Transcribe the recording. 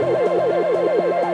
ハハハハ!